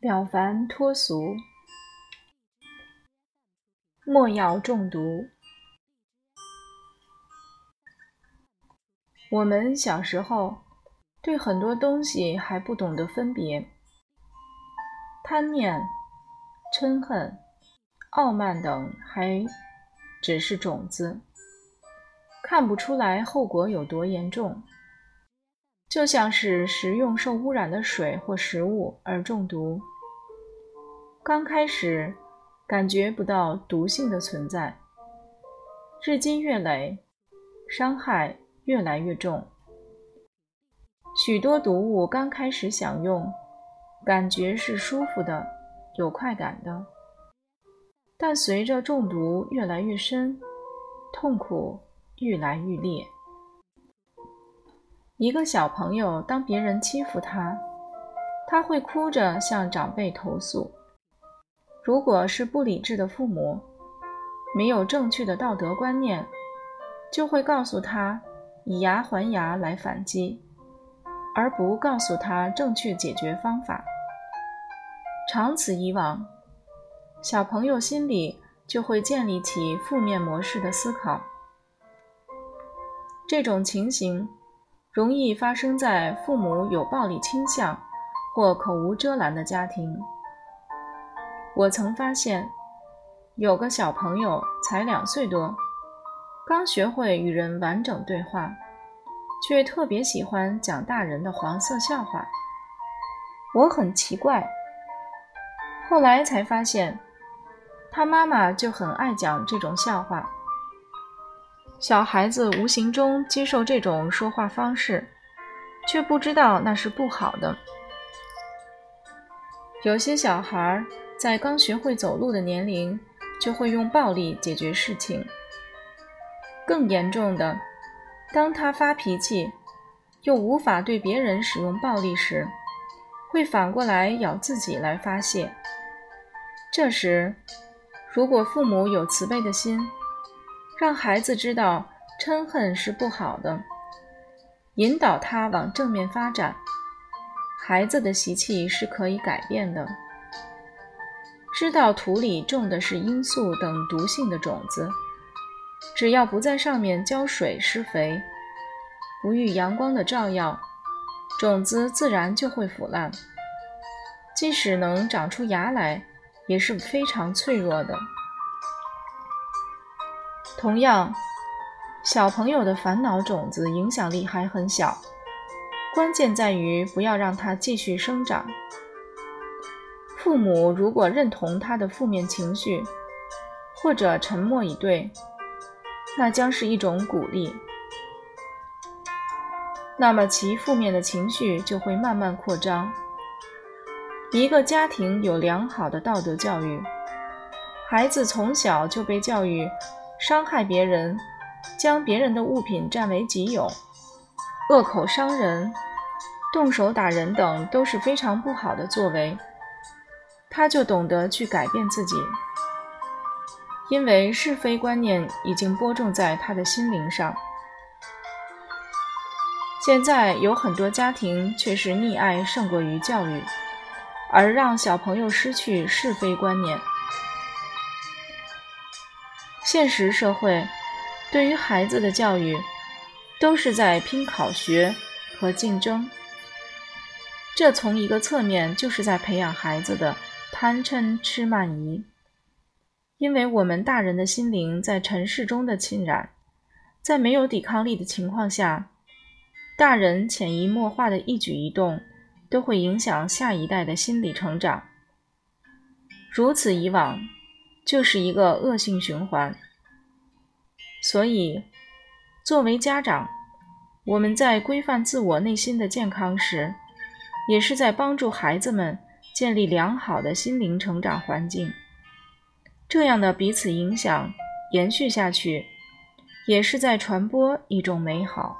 了凡脱俗，莫要中毒。我们小时候对很多东西还不懂得分别，贪念、嗔恨、傲慢等还只是种子，看不出来后果有多严重。就像是食用受污染的水或食物而中毒，刚开始感觉不到毒性的存在，日积月累，伤害越来越重。许多毒物刚开始享用，感觉是舒服的、有快感的，但随着中毒越来越深，痛苦愈来愈烈。一个小朋友，当别人欺负他，他会哭着向长辈投诉。如果是不理智的父母，没有正确的道德观念，就会告诉他以牙还牙来反击，而不告诉他正确解决方法。长此以往，小朋友心里就会建立起负面模式的思考。这种情形。容易发生在父母有暴力倾向或口无遮拦的家庭。我曾发现，有个小朋友才两岁多，刚学会与人完整对话，却特别喜欢讲大人的黄色笑话。我很奇怪，后来才发现，他妈妈就很爱讲这种笑话。小孩子无形中接受这种说话方式，却不知道那是不好的。有些小孩在刚学会走路的年龄，就会用暴力解决事情。更严重的，当他发脾气，又无法对别人使用暴力时，会反过来咬自己来发泄。这时，如果父母有慈悲的心，让孩子知道嗔恨是不好的，引导他往正面发展。孩子的习气是可以改变的。知道土里种的是罂粟等毒性的种子，只要不在上面浇水施肥，不遇阳光的照耀，种子自然就会腐烂。即使能长出芽来，也是非常脆弱的。同样，小朋友的烦恼种子影响力还很小，关键在于不要让它继续生长。父母如果认同他的负面情绪，或者沉默以对，那将是一种鼓励。那么其负面的情绪就会慢慢扩张。一个家庭有良好的道德教育，孩子从小就被教育。伤害别人，将别人的物品占为己有，恶口伤人，动手打人等都是非常不好的作为。他就懂得去改变自己，因为是非观念已经播种在他的心灵上。现在有很多家庭却是溺爱胜过于教育，而让小朋友失去是非观念。现实社会对于孩子的教育，都是在拼考学和竞争。这从一个侧面就是在培养孩子的贪嗔痴慢疑。因为我们大人的心灵在尘世中的侵染，在没有抵抗力的情况下，大人潜移默化的一举一动，都会影响下一代的心理成长。如此以往。就是一个恶性循环。所以，作为家长，我们在规范自我内心的健康时，也是在帮助孩子们建立良好的心灵成长环境。这样的彼此影响延续下去，也是在传播一种美好。